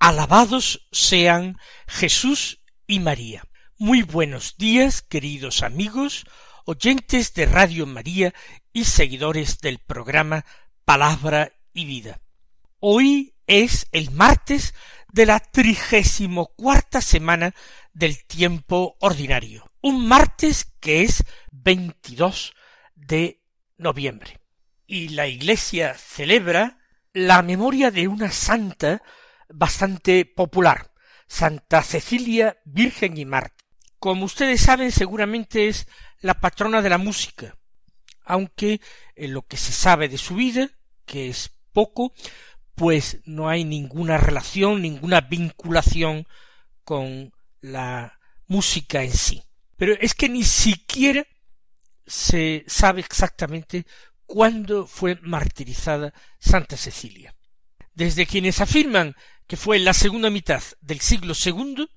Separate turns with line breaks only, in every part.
Alabados sean Jesús y María. Muy buenos días, queridos amigos, oyentes de Radio María y seguidores del programa Palabra y Vida. Hoy es el martes de la trigésimo cuarta semana del tiempo ordinario. Un martes que es 22 de noviembre. Y la Iglesia celebra la memoria de una santa bastante popular, Santa Cecilia Virgen y Marte. Como ustedes saben, seguramente es la patrona de la música, aunque en lo que se sabe de su vida, que es poco, pues no hay ninguna relación, ninguna vinculación con la música en sí. Pero es que ni siquiera se sabe exactamente cuándo fue martirizada Santa Cecilia. Desde quienes afirman que fue en la segunda mitad del siglo segundo,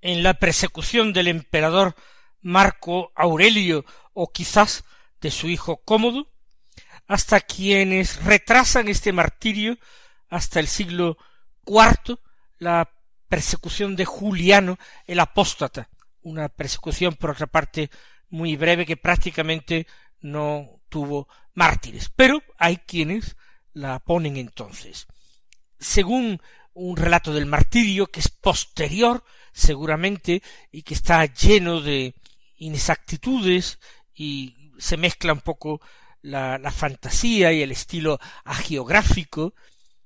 en la persecución del emperador Marco Aurelio o quizás de su hijo Cómodo, hasta quienes retrasan este martirio hasta el siglo cuarto, la persecución de Juliano el apóstata, una persecución por otra parte muy breve que prácticamente no tuvo mártires, pero hay quienes la ponen entonces. Según un relato del martirio que es posterior, seguramente, y que está lleno de inexactitudes y se mezcla un poco la, fantasía y el estilo agiográfico,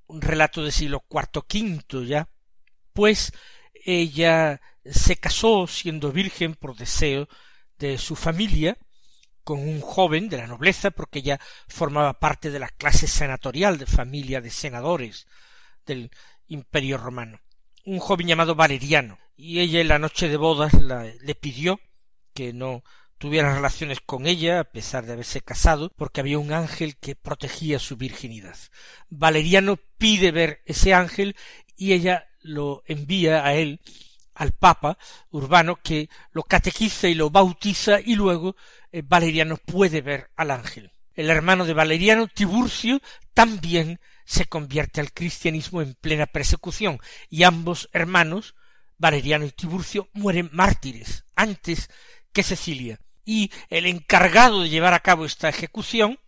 un relato del siglo cuarto quinto ya, pues ella se casó siendo virgen por deseo de su familia con un joven de la nobleza, porque ella formaba parte de la clase senatorial de familia de senadores del imperio romano, un joven llamado Valeriano, y ella en la noche de bodas le pidió que no tuviera relaciones con ella, a pesar de haberse casado, porque había un ángel que protegía su virginidad. Valeriano pide ver ese ángel y ella lo envía a él al Papa Urbano que lo catequiza y lo bautiza y luego eh, Valeriano puede ver al ángel. El hermano de Valeriano, Tiburcio, también se convierte al cristianismo en plena persecución y ambos hermanos, Valeriano y Tiburcio, mueren mártires antes que Cecilia. Y el encargado de llevar a cabo esta ejecución,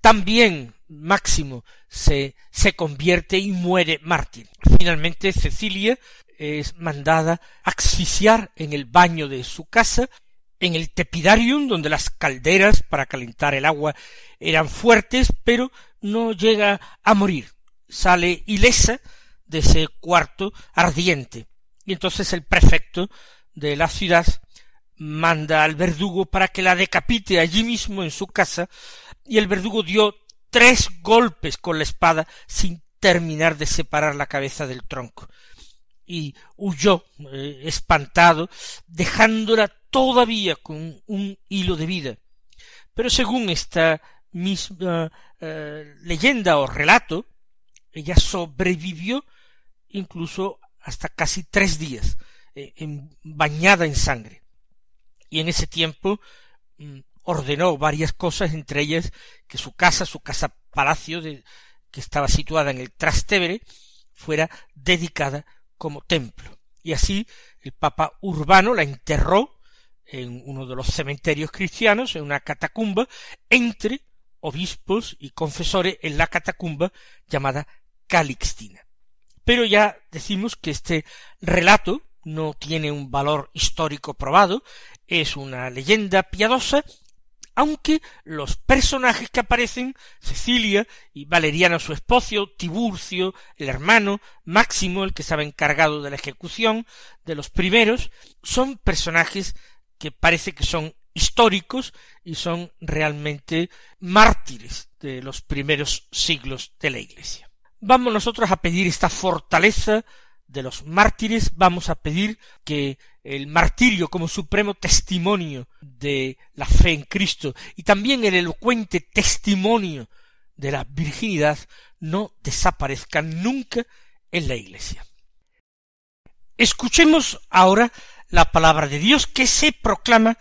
también Máximo se, se convierte y muere mártir. Finalmente Cecilia es mandada asfixiar en el baño de su casa, en el tepidarium, donde las calderas para calentar el agua eran fuertes, pero no llega a morir. Sale ilesa de ese cuarto ardiente. Y entonces el prefecto de la ciudad manda al verdugo para que la decapite allí mismo en su casa, y el verdugo dio tres golpes con la espada sin terminar de separar la cabeza del tronco y huyó eh, espantado, dejándola todavía con un hilo de vida. Pero según esta misma eh, leyenda o relato, ella sobrevivió incluso hasta casi tres días, eh, bañada en sangre. Y en ese tiempo mm, ordenó varias cosas, entre ellas que su casa, su casa palacio, de, que estaba situada en el Trastevere, fuera dedicada como templo. Y así el Papa Urbano la enterró en uno de los cementerios cristianos, en una catacumba, entre obispos y confesores en la catacumba llamada Calixtina. Pero ya decimos que este relato no tiene un valor histórico probado, es una leyenda piadosa aunque los personajes que aparecen, Cecilia y Valeriano su esposo, Tiburcio, el hermano, Máximo, el que estaba encargado de la ejecución de los primeros, son personajes que parece que son históricos y son realmente mártires de los primeros siglos de la Iglesia. Vamos nosotros a pedir esta fortaleza de los mártires, vamos a pedir que el martirio como supremo testimonio de la fe en Cristo y también el elocuente testimonio de la virginidad no desaparezcan nunca en la Iglesia. Escuchemos ahora la palabra de Dios que se proclama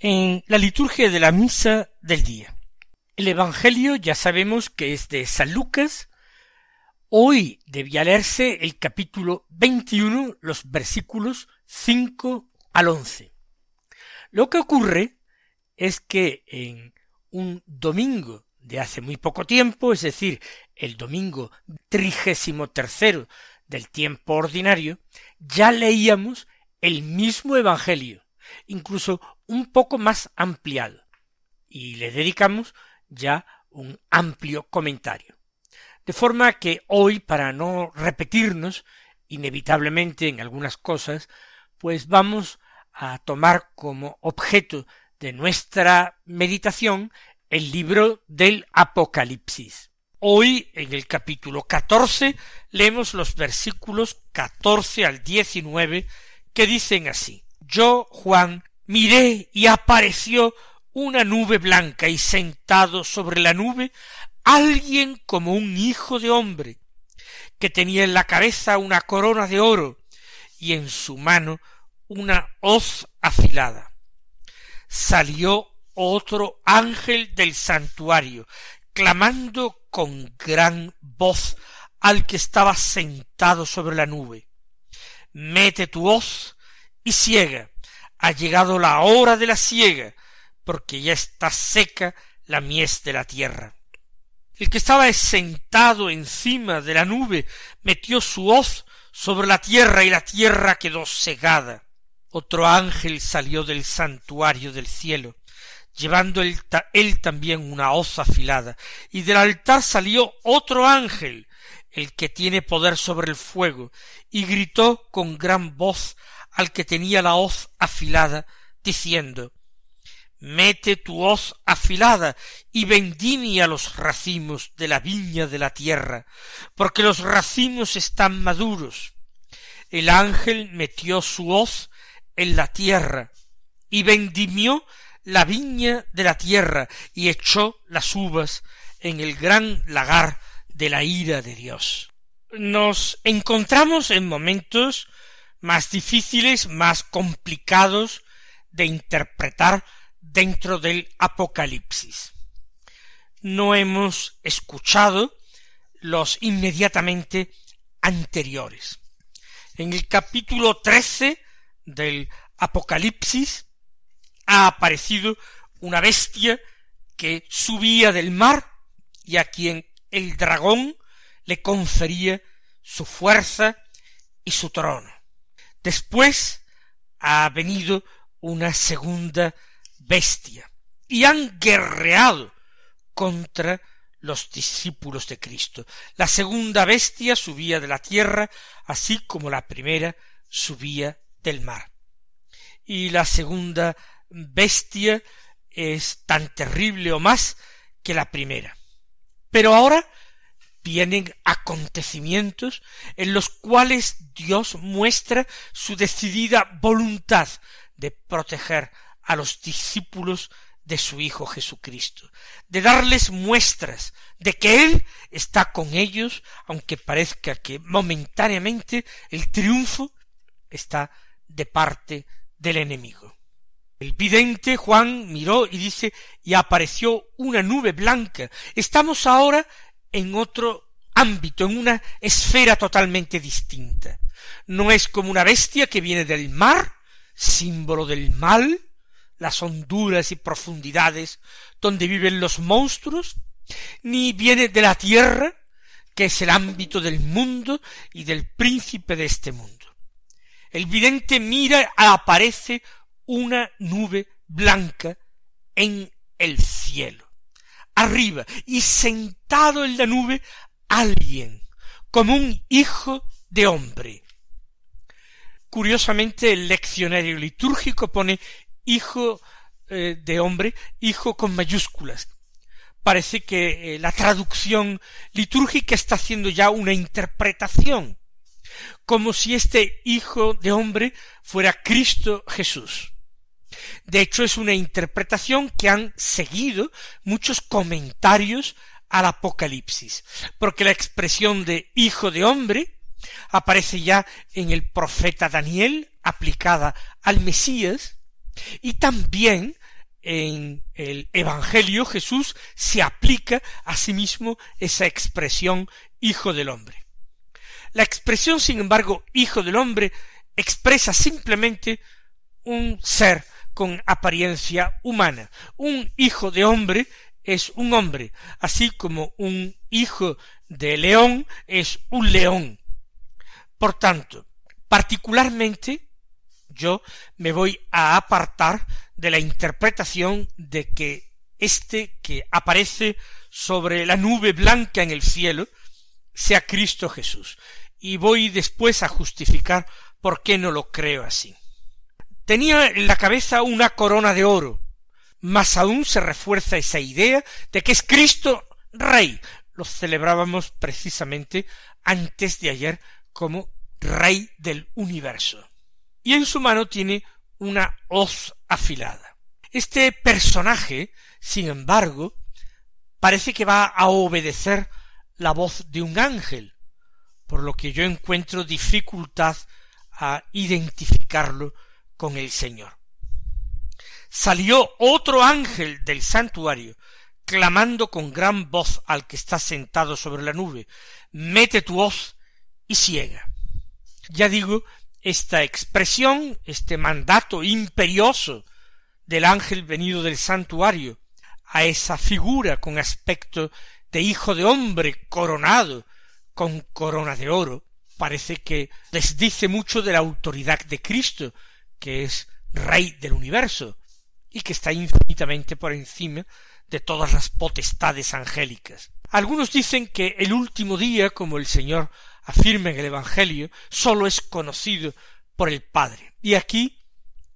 en la liturgia de la misa del día. El Evangelio ya sabemos que es de San Lucas. Hoy debía leerse el capítulo 21, los versículos 5 al 11. Lo que ocurre es que en un domingo de hace muy poco tiempo, es decir, el domingo trigésimo tercero del tiempo ordinario, ya leíamos el mismo Evangelio, incluso un poco más ampliado, y le dedicamos ya un amplio comentario. De forma que hoy, para no repetirnos inevitablemente en algunas cosas, pues vamos a tomar como objeto de nuestra meditación el libro del Apocalipsis. Hoy, en el capítulo catorce, leemos los versículos catorce al diecinueve que dicen así Yo, Juan, miré y apareció una nube blanca y sentado sobre la nube alguien como un hijo de hombre, que tenía en la cabeza una corona de oro y en su mano una hoz afilada. Salió otro ángel del santuario, clamando con gran voz al que estaba sentado sobre la nube. Mete tu hoz y ciega. Ha llegado la hora de la siega, porque ya está seca la mies de la tierra. El que estaba sentado encima de la nube metió su hoz sobre la tierra y la tierra quedó segada. Otro ángel salió del santuario del cielo, llevando él, él también una hoz afilada, y del altar salió otro ángel, el que tiene poder sobre el fuego, y gritó con gran voz al que tenía la hoz afilada, diciendo Mete tu hoz afilada y vendimia los racimos de la viña de la tierra, porque los racimos están maduros. El ángel metió su hoz en la tierra y vendimió la viña de la tierra y echó las uvas en el gran lagar de la ira de Dios. Nos encontramos en momentos más difíciles, más complicados de interpretar dentro del Apocalipsis. No hemos escuchado los inmediatamente anteriores. En el capítulo trece del Apocalipsis ha aparecido una bestia que subía del mar y a quien el dragón le confería su fuerza y su trono. Después ha venido una segunda bestia y han guerreado contra los discípulos de Cristo. La segunda bestia subía de la tierra, así como la primera subía del mar. Y la segunda bestia es tan terrible o más que la primera. Pero ahora vienen acontecimientos en los cuales Dios muestra su decidida voluntad de proteger a los discípulos de su Hijo Jesucristo, de darles muestras de que Él está con ellos, aunque parezca que momentáneamente el triunfo está de parte del enemigo. El vidente Juan miró y dice, y apareció una nube blanca. Estamos ahora en otro ámbito, en una esfera totalmente distinta. No es como una bestia que viene del mar, símbolo del mal, las honduras y profundidades donde viven los monstruos, ni viene de la tierra, que es el ámbito del mundo y del príncipe de este mundo. El vidente mira, aparece una nube blanca en el cielo arriba y sentado en la nube alguien, como un hijo de hombre. Curiosamente el leccionario litúrgico pone hijo eh, de hombre, hijo con mayúsculas. Parece que eh, la traducción litúrgica está haciendo ya una interpretación. como si este Hijo de hombre fuera Cristo Jesús. De hecho, es una interpretación que han seguido muchos comentarios al Apocalipsis, porque la expresión de Hijo de hombre aparece ya en el profeta Daniel aplicada al Mesías, y también en el Evangelio Jesús se aplica a sí mismo esa expresión Hijo del hombre. La expresión, sin embargo, Hijo del hombre expresa simplemente un ser con apariencia humana. Un hijo de hombre es un hombre, así como un hijo de león es un león. Por tanto, particularmente yo me voy a apartar de la interpretación de que este que aparece sobre la nube blanca en el cielo sea Cristo Jesús. Y voy después a justificar por qué no lo creo así. Tenía en la cabeza una corona de oro, más aún se refuerza esa idea de que es Cristo Rey. Lo celebrábamos precisamente antes de ayer como Rey del universo. Y en su mano tiene una hoz afilada. Este personaje, sin embargo, parece que va a obedecer la voz de un ángel, por lo que yo encuentro dificultad a identificarlo con el Señor. Salió otro ángel del santuario, clamando con gran voz al que está sentado sobre la nube, mete tu hoz y ciega. Ya digo, esta expresión, este mandato imperioso del ángel venido del santuario, a esa figura con aspecto de hijo de hombre coronado con corona de oro, parece que les dice mucho de la autoridad de Cristo, que es Rey del universo, y que está infinitamente por encima de todas las potestades angélicas. Algunos dicen que el último día, como el Señor afirma en el Evangelio, sólo es conocido por el Padre. Y aquí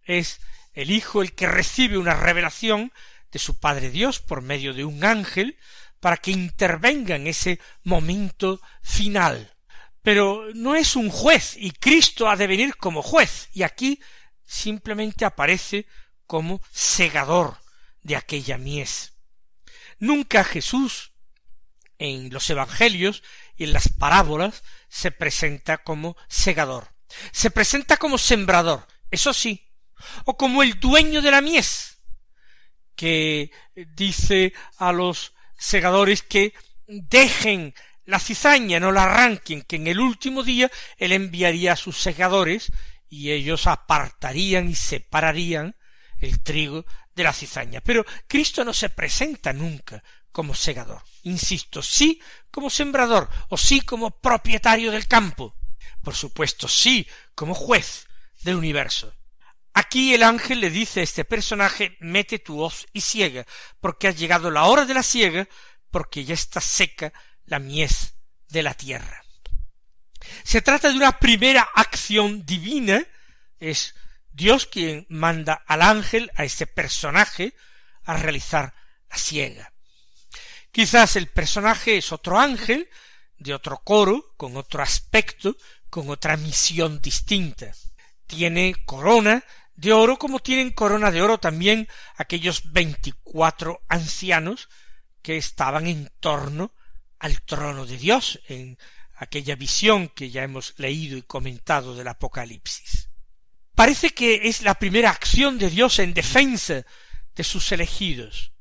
es el Hijo el que recibe una revelación de su Padre Dios por medio de un ángel para que intervenga en ese momento final. Pero no es un juez y Cristo ha de venir como juez. Y aquí simplemente aparece como segador de aquella mies. Nunca Jesús en los evangelios y en las parábolas se presenta como segador. Se presenta como sembrador, eso sí, o como el dueño de la mies, que dice a los segadores que dejen la cizaña, no la arranquen, que en el último día él enviaría a sus segadores y ellos apartarían y separarían el trigo de la cizaña. Pero Cristo no se presenta nunca como segador. Insisto, sí como sembrador, o sí como propietario del campo. Por supuesto, sí como juez del universo. Aquí el ángel le dice a este personaje, mete tu hoz y ciega, porque ha llegado la hora de la siega, porque ya está seca la mies de la tierra. Se trata de una primera acción divina, es Dios quien manda al ángel, a ese personaje, a realizar la siega. Quizás el personaje es otro ángel, de otro coro, con otro aspecto, con otra misión distinta. Tiene corona de oro como tienen corona de oro también aquellos veinticuatro ancianos que estaban en torno al trono de Dios en aquella visión que ya hemos leído y comentado del Apocalipsis. Parece que es la primera acción de Dios en defensa de sus elegidos,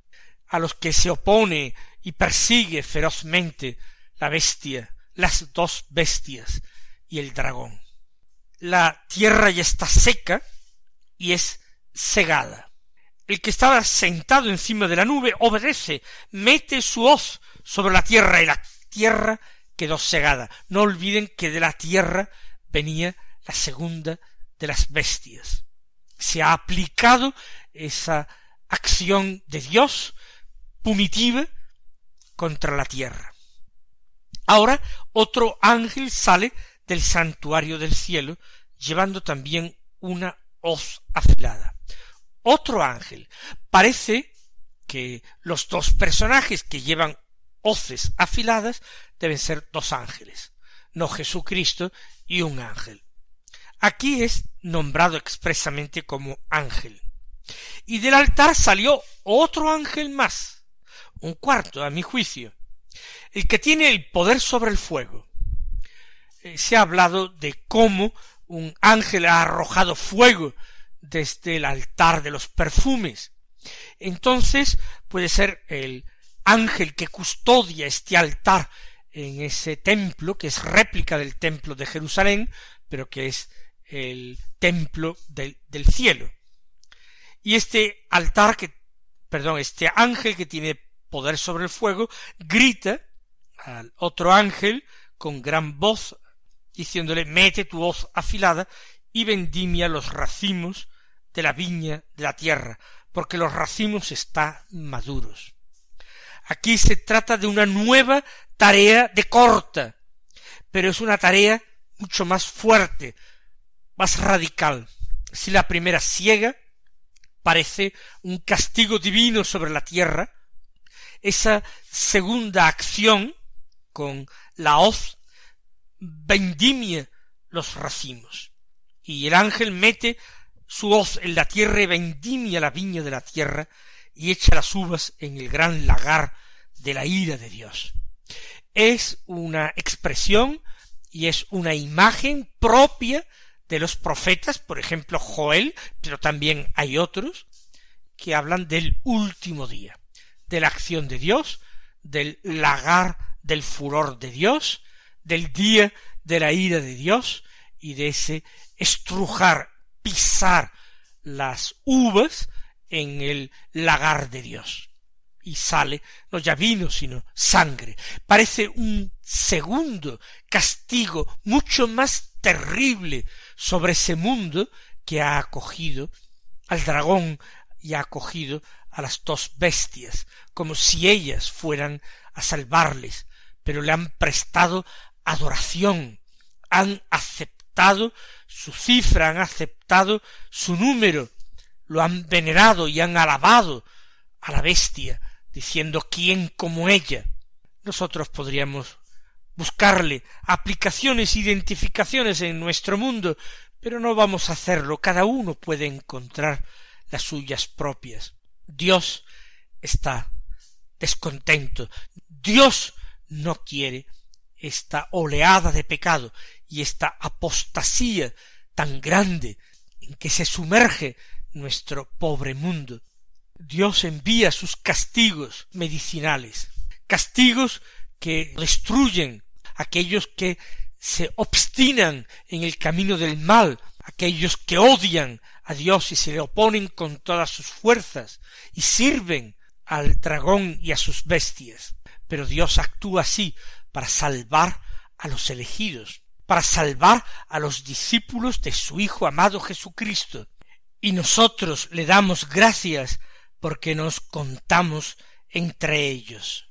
a los que se opone y persigue ferozmente la bestia, las dos bestias y el dragón. La tierra ya está seca y es cegada. El que estaba sentado encima de la nube obedece, mete su hoz sobre la tierra y la tierra quedó cegada. No olviden que de la tierra venía la segunda de las bestias. Se ha aplicado esa acción de Dios punitiva contra la tierra. Ahora otro ángel sale del santuario del cielo llevando también una hoz afilada. Otro ángel. Parece que los dos personajes que llevan hoces afiladas deben ser dos ángeles. no Jesucristo, y un ángel. Aquí es nombrado expresamente como ángel. Y del altar salió otro ángel más, un cuarto, a mi juicio, el que tiene el poder sobre el fuego. Eh, se ha hablado de cómo un ángel ha arrojado fuego desde el altar de los perfumes. Entonces puede ser el ángel que custodia este altar en ese templo, que es réplica del templo de Jerusalén, pero que es el templo del, cielo. Y este altar que, perdón, este ángel que tiene poder sobre el fuego, grita al otro ángel con gran voz, diciéndole, mete tu hoz afilada y vendimia los racimos de la viña de la tierra, porque los racimos están maduros. Aquí se trata de una nueva tarea de corta, pero es una tarea mucho más fuerte, más radical. Si la primera ciega parece un castigo divino sobre la tierra, esa segunda acción con la hoz vendimia los racimos. Y el ángel mete su hoz en la tierra y vendimia la viña de la tierra y echa las uvas en el gran lagar de la ira de Dios. Es una expresión y es una imagen propia de los profetas, por ejemplo Joel, pero también hay otros, que hablan del último día, de la acción de Dios, del lagar del furor de Dios, del día de la ira de Dios y de ese estrujar, pisar las uvas en el lagar de Dios. Y sale no ya vino, sino sangre. Parece un segundo castigo mucho más terrible sobre ese mundo que ha acogido al dragón y ha acogido a las dos bestias, como si ellas fueran a salvarles, pero le han prestado adoración, han aceptado su cifra, han aceptado su número, lo han venerado y han alabado a la bestia, diciendo quién como ella. Nosotros podríamos buscarle aplicaciones, identificaciones en nuestro mundo, pero no vamos a hacerlo. Cada uno puede encontrar las suyas propias. Dios está descontento. Dios no quiere esta oleada de pecado y esta apostasía tan grande en que se sumerge nuestro pobre mundo. Dios envía sus castigos medicinales, castigos que destruyen aquellos que se obstinan en el camino del mal, aquellos que odian a Dios y se le oponen con todas sus fuerzas y sirven al dragón y a sus bestias. Pero Dios actúa así para salvar a los elegidos, para salvar a los discípulos de su Hijo amado Jesucristo, y nosotros le damos gracias porque nos contamos entre ellos.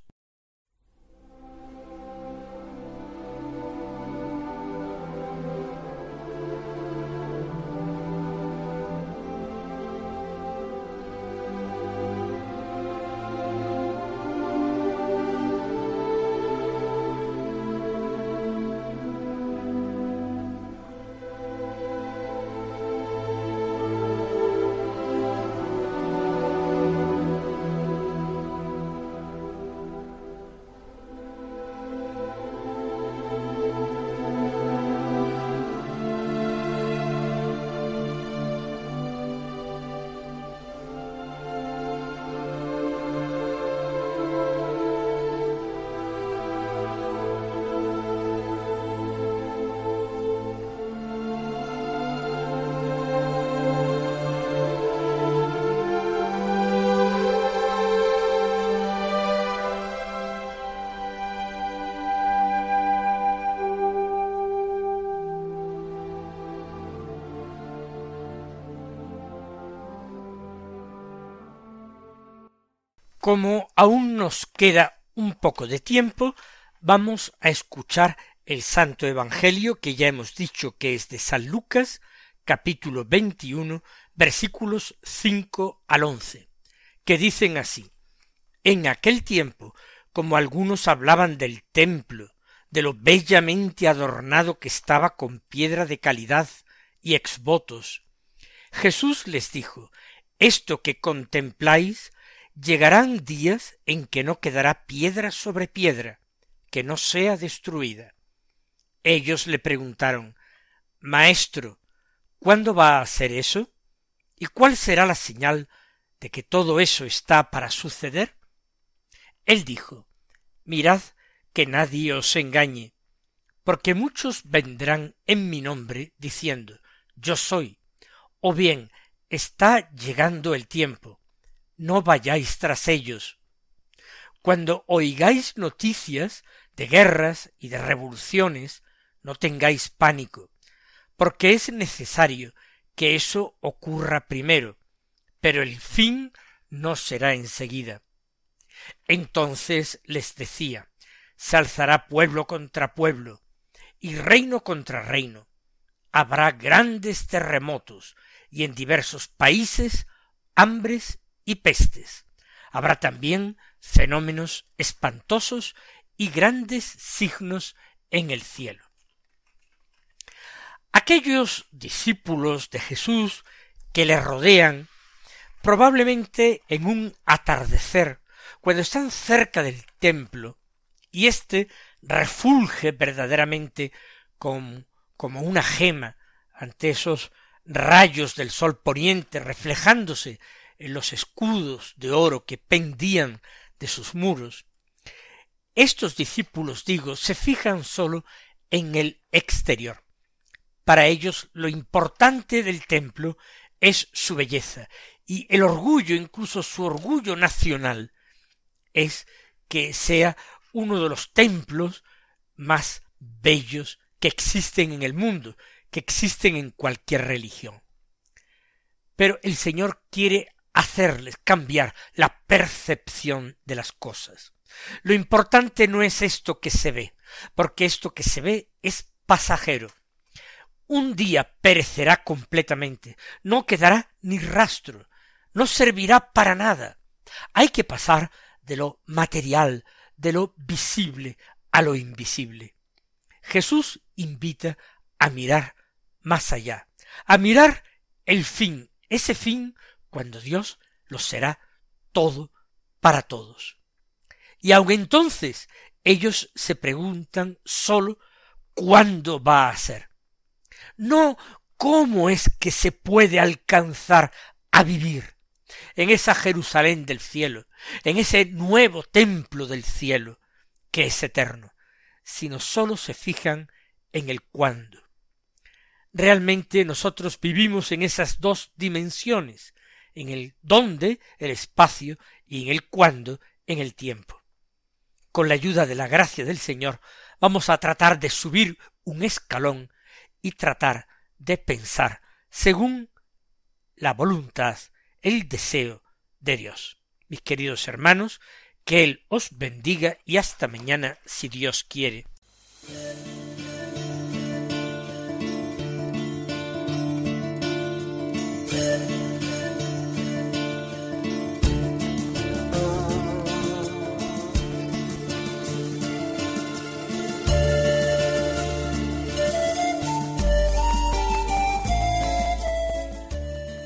Como aún nos queda un poco de tiempo, vamos a escuchar el Santo Evangelio que ya hemos dicho que es de San Lucas, capítulo veintiuno, versículos cinco al once, que dicen así En aquel tiempo, como algunos hablaban del templo, de lo bellamente adornado que estaba con piedra de calidad y exvotos. Jesús les dijo, Esto que contempláis, llegarán días en que no quedará piedra sobre piedra, que no sea destruida. Ellos le preguntaron, Maestro, ¿cuándo va a ser eso? ¿Y cuál será la señal de que todo eso está para suceder? Él dijo, Mirad que nadie os engañe, porque muchos vendrán en mi nombre diciendo, Yo soy, o bien está llegando el tiempo, no vayáis tras ellos. Cuando oigáis noticias de guerras y de revoluciones, no tengáis pánico, porque es necesario que eso ocurra primero, pero el fin no será enseguida. Entonces les decía, se alzará pueblo contra pueblo, y reino contra reino. Habrá grandes terremotos, y en diversos países hambres y pestes. Habrá también fenómenos espantosos y grandes signos en el cielo. Aquellos discípulos de Jesús que le rodean, probablemente en un atardecer, cuando están cerca del templo, y éste refulge verdaderamente como una gema ante esos rayos del sol poniente reflejándose los escudos de oro que pendían de sus muros, estos discípulos, digo, se fijan sólo en el exterior. Para ellos lo importante del templo es su belleza, y el orgullo, incluso su orgullo nacional, es que sea uno de los templos más bellos que existen en el mundo, que existen en cualquier religión. Pero el Señor quiere hacerles cambiar la percepción de las cosas. Lo importante no es esto que se ve, porque esto que se ve es pasajero. Un día perecerá completamente, no quedará ni rastro, no servirá para nada. Hay que pasar de lo material, de lo visible a lo invisible. Jesús invita a mirar más allá, a mirar el fin, ese fin cuando Dios lo será todo para todos. Y aun entonces ellos se preguntan sólo cuándo va a ser. No cómo es que se puede alcanzar a vivir en esa Jerusalén del cielo, en ese nuevo templo del cielo, que es eterno, sino sólo se fijan en el cuándo. Realmente nosotros vivimos en esas dos dimensiones, en el dónde, el espacio, y en el cuándo, en el tiempo. Con la ayuda de la gracia del Señor, vamos a tratar de subir un escalón y tratar de pensar según la voluntad, el deseo de Dios. Mis queridos hermanos, que Él os bendiga y hasta mañana si Dios quiere.